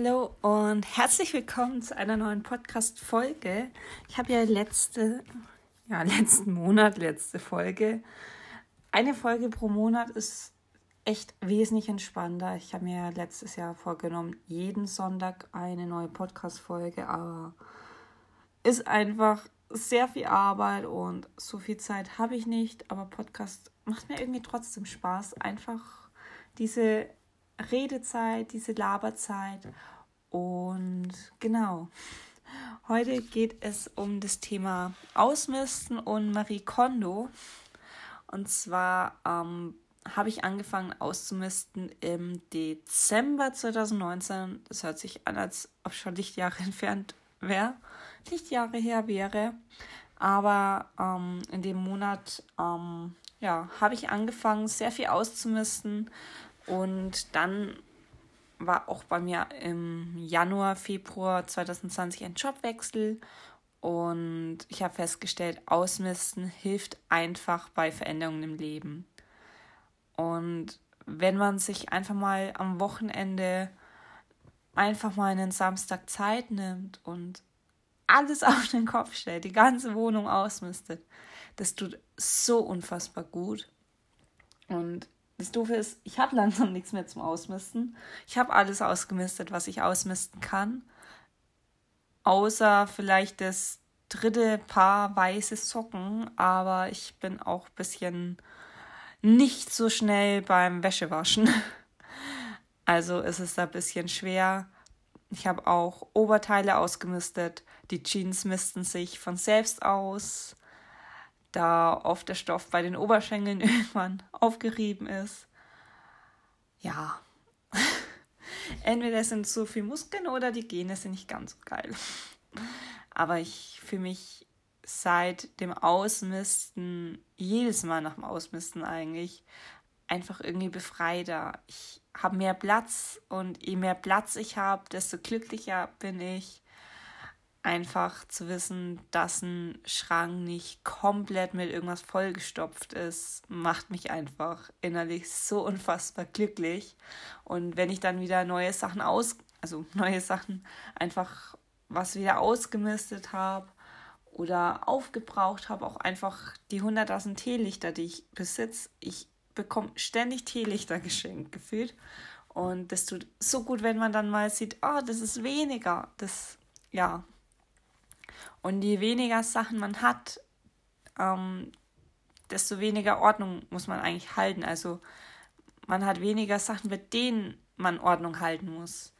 Hallo und herzlich willkommen zu einer neuen Podcast-Folge. Ich habe ja letzte, ja, letzten Monat, letzte Folge. Eine Folge pro Monat ist echt wesentlich entspannter. Ich habe mir letztes Jahr vorgenommen, jeden Sonntag eine neue Podcast-Folge, aber ist einfach sehr viel Arbeit und so viel Zeit habe ich nicht. Aber Podcast macht mir irgendwie trotzdem Spaß. Einfach diese Redezeit, diese Laberzeit. Und genau, heute geht es um das Thema Ausmisten und Marie Kondo. Und zwar ähm, habe ich angefangen auszumisten im Dezember 2019. Das hört sich an, als ob schon Lichtjahre entfernt wäre, Lichtjahre her wäre. Aber ähm, in dem Monat ähm, ja, habe ich angefangen, sehr viel auszumisten und dann war auch bei mir im Januar, Februar 2020 ein Jobwechsel. Und ich habe festgestellt, Ausmisten hilft einfach bei Veränderungen im Leben. Und wenn man sich einfach mal am Wochenende einfach mal einen Samstag Zeit nimmt und alles auf den Kopf stellt, die ganze Wohnung ausmistet, das tut so unfassbar gut. Und das Doofe ist, ich habe langsam nichts mehr zum Ausmisten. Ich habe alles ausgemistet, was ich ausmisten kann. Außer vielleicht das dritte Paar weiße Socken. Aber ich bin auch ein bisschen nicht so schnell beim Wäschewaschen. Also ist es da ein bisschen schwer. Ich habe auch Oberteile ausgemistet. Die Jeans missten sich von selbst aus da oft der Stoff bei den Oberschenkeln irgendwann aufgerieben ist. Ja. Entweder sind so viel Muskeln oder die Gene sind nicht ganz so geil. Aber ich fühle mich seit dem Ausmisten, jedes Mal nach dem Ausmisten eigentlich, einfach irgendwie befreiter. Ich habe mehr Platz und je mehr Platz ich habe, desto glücklicher bin ich einfach zu wissen, dass ein Schrank nicht komplett mit irgendwas vollgestopft ist, macht mich einfach innerlich so unfassbar glücklich. Und wenn ich dann wieder neue Sachen aus, also neue Sachen einfach was wieder ausgemistet habe oder aufgebraucht habe, auch einfach die 100.000 Teelichter, die ich besitze, ich bekomme ständig Teelichter geschenkt gefühlt. Und das tut so gut, wenn man dann mal sieht, oh, das ist weniger. Das, ja, und je weniger Sachen man hat, ähm, desto weniger Ordnung muss man eigentlich halten. Also man hat weniger Sachen, mit denen man Ordnung halten muss.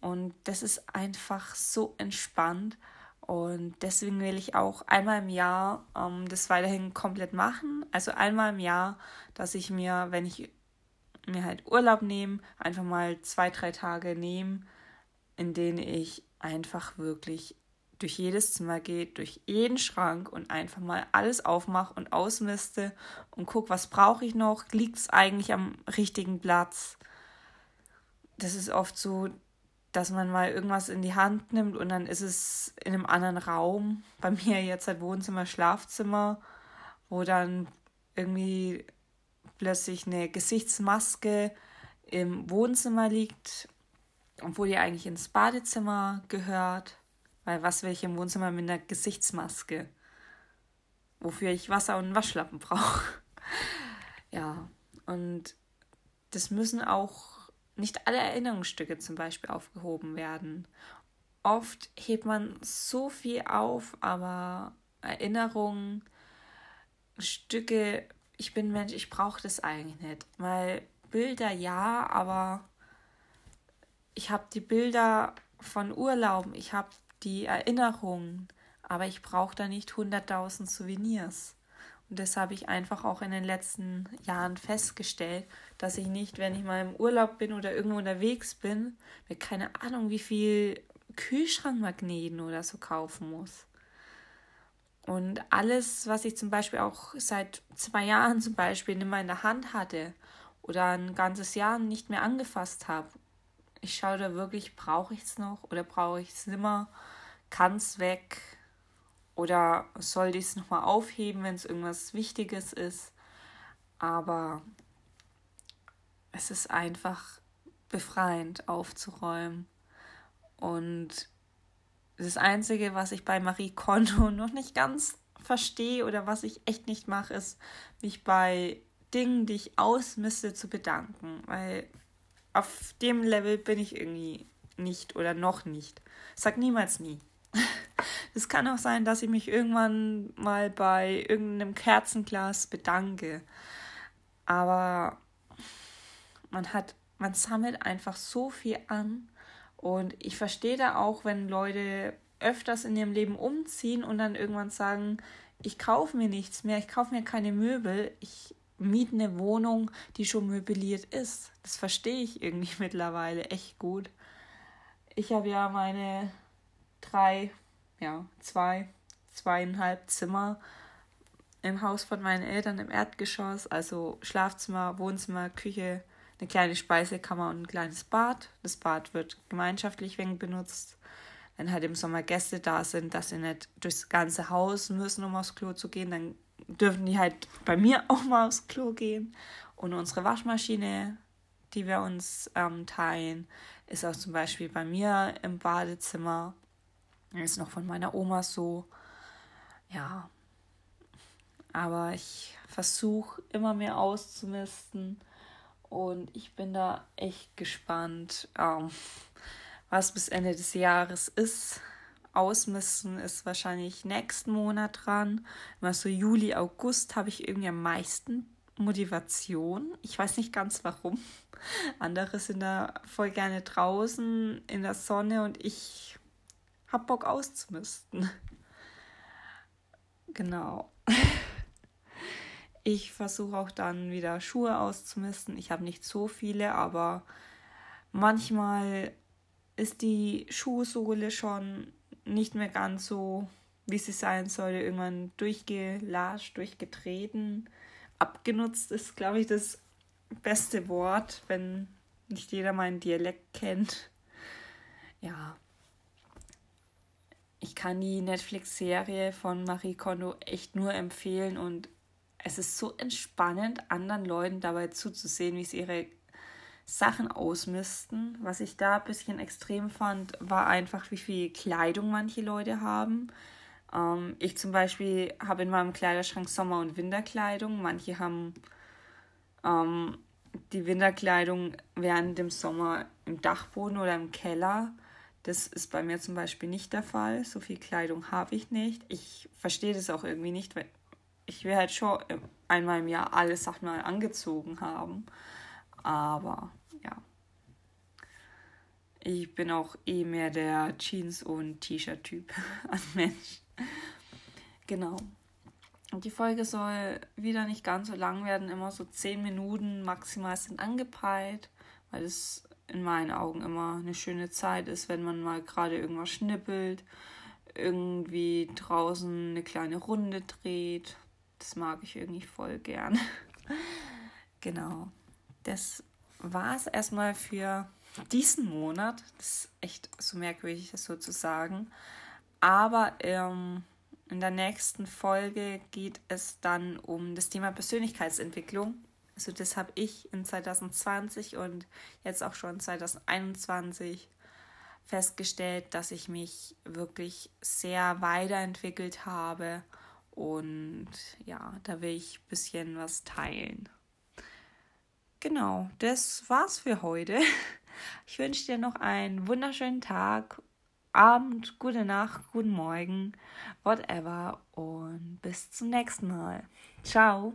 Und das ist einfach so entspannt. Und deswegen will ich auch einmal im Jahr ähm, das weiterhin komplett machen. Also einmal im Jahr, dass ich mir, wenn ich mir halt Urlaub nehme, einfach mal zwei, drei Tage nehme, in denen ich einfach wirklich durch jedes Zimmer geht, durch jeden Schrank und einfach mal alles aufmache und ausmiste und gucke, was brauche ich noch, liegt es eigentlich am richtigen Platz. Das ist oft so, dass man mal irgendwas in die Hand nimmt und dann ist es in einem anderen Raum. Bei mir jetzt halt Wohnzimmer, Schlafzimmer, wo dann irgendwie plötzlich eine Gesichtsmaske im Wohnzimmer liegt, obwohl die eigentlich ins Badezimmer gehört. Weil was will ich im Wohnzimmer mit einer Gesichtsmaske? Wofür ich Wasser und Waschlappen brauche. ja, und das müssen auch nicht alle Erinnerungsstücke zum Beispiel aufgehoben werden. Oft hebt man so viel auf, aber Erinnerungen, Stücke, ich bin Mensch, ich brauche das eigentlich nicht. Weil Bilder ja, aber ich habe die Bilder von Urlauben, ich habe die Erinnerungen, aber ich brauche da nicht 100.000 Souvenirs. Und das habe ich einfach auch in den letzten Jahren festgestellt, dass ich nicht, wenn ich mal im Urlaub bin oder irgendwo unterwegs bin, mir keine Ahnung, wie viel Kühlschrankmagneten oder so kaufen muss. Und alles, was ich zum Beispiel auch seit zwei Jahren zum Beispiel nicht mehr in der Hand hatte oder ein ganzes Jahr nicht mehr angefasst habe ich schaue da wirklich, brauche ich es noch oder brauche ich es nimmer? Kann es weg? Oder soll ich es nochmal aufheben, wenn es irgendwas Wichtiges ist? Aber es ist einfach befreiend aufzuräumen. Und das Einzige, was ich bei Marie Kondo noch nicht ganz verstehe oder was ich echt nicht mache, ist, mich bei Dingen, die ich ausmisse, zu bedanken. Weil auf dem Level bin ich irgendwie nicht oder noch nicht. Sag niemals nie. Es kann auch sein, dass ich mich irgendwann mal bei irgendeinem Kerzenglas bedanke. Aber man hat, man sammelt einfach so viel an. Und ich verstehe da auch, wenn Leute öfters in ihrem Leben umziehen und dann irgendwann sagen, ich kaufe mir nichts mehr, ich kaufe mir keine Möbel, ich miete eine Wohnung, die schon möbliert ist. Das verstehe ich irgendwie mittlerweile echt gut. Ich habe ja meine drei ja, zwei, zweieinhalb Zimmer im Haus von meinen Eltern im Erdgeschoss, also Schlafzimmer, Wohnzimmer, Küche, eine kleine Speisekammer und ein kleines Bad. Das Bad wird gemeinschaftlich wenig benutzt. Wenn halt im Sommer Gäste da sind, dass sie nicht durchs ganze Haus müssen, um aufs Klo zu gehen, dann dürfen die halt bei mir auch mal aufs Klo gehen. Und unsere Waschmaschine, die wir uns ähm, teilen, ist auch zum Beispiel bei mir im Badezimmer. Ist noch von meiner Oma so. Ja. Aber ich versuche immer mehr auszumisten. Und ich bin da echt gespannt, ähm, was bis Ende des Jahres ist. Ausmisten ist wahrscheinlich nächsten Monat dran. Immer so Juli, August habe ich irgendwie am meisten Motivation. Ich weiß nicht ganz warum. Andere sind da voll gerne draußen in der Sonne und ich hab Bock auszumisten. Genau. Ich versuche auch dann wieder Schuhe auszumisten. Ich habe nicht so viele, aber manchmal ist die Schuhsohle schon nicht mehr ganz so, wie sie sein sollte. Irgendwann durchgelascht, durchgetreten. Abgenutzt ist, glaube ich, das beste Wort, wenn nicht jeder meinen Dialekt kennt. Ja, ich kann die Netflix-Serie von Marie Kondo echt nur empfehlen und es ist so entspannend, anderen Leuten dabei zuzusehen, wie sie ihre Sachen ausmisten. Was ich da ein bisschen extrem fand, war einfach, wie viel Kleidung manche Leute haben. Ähm, ich zum Beispiel habe in meinem Kleiderschrank Sommer- und Winterkleidung. Manche haben ähm, die Winterkleidung während dem Sommer im Dachboden oder im Keller. Das ist bei mir zum Beispiel nicht der Fall. So viel Kleidung habe ich nicht. Ich verstehe das auch irgendwie nicht, weil ich will halt schon einmal im Jahr alle Sachen mal angezogen haben. Aber. Ich bin auch eh mehr der Jeans- und T-Shirt-Typ an Mensch. Genau. Und die Folge soll wieder nicht ganz so lang werden, immer so 10 Minuten maximal sind angepeilt, weil es in meinen Augen immer eine schöne Zeit ist, wenn man mal gerade irgendwas schnippelt, irgendwie draußen eine kleine Runde dreht. Das mag ich irgendwie voll gern. genau. Das war es erstmal für diesen Monat. Das ist echt so merkwürdig, das so zu sagen. Aber ähm, in der nächsten Folge geht es dann um das Thema Persönlichkeitsentwicklung. Also das habe ich in 2020 und jetzt auch schon 2021 festgestellt, dass ich mich wirklich sehr weiterentwickelt habe und ja, da will ich ein bisschen was teilen. Genau, das war's für heute. Ich wünsche dir noch einen wunderschönen Tag, Abend, gute Nacht, guten Morgen, whatever und bis zum nächsten Mal. Ciao.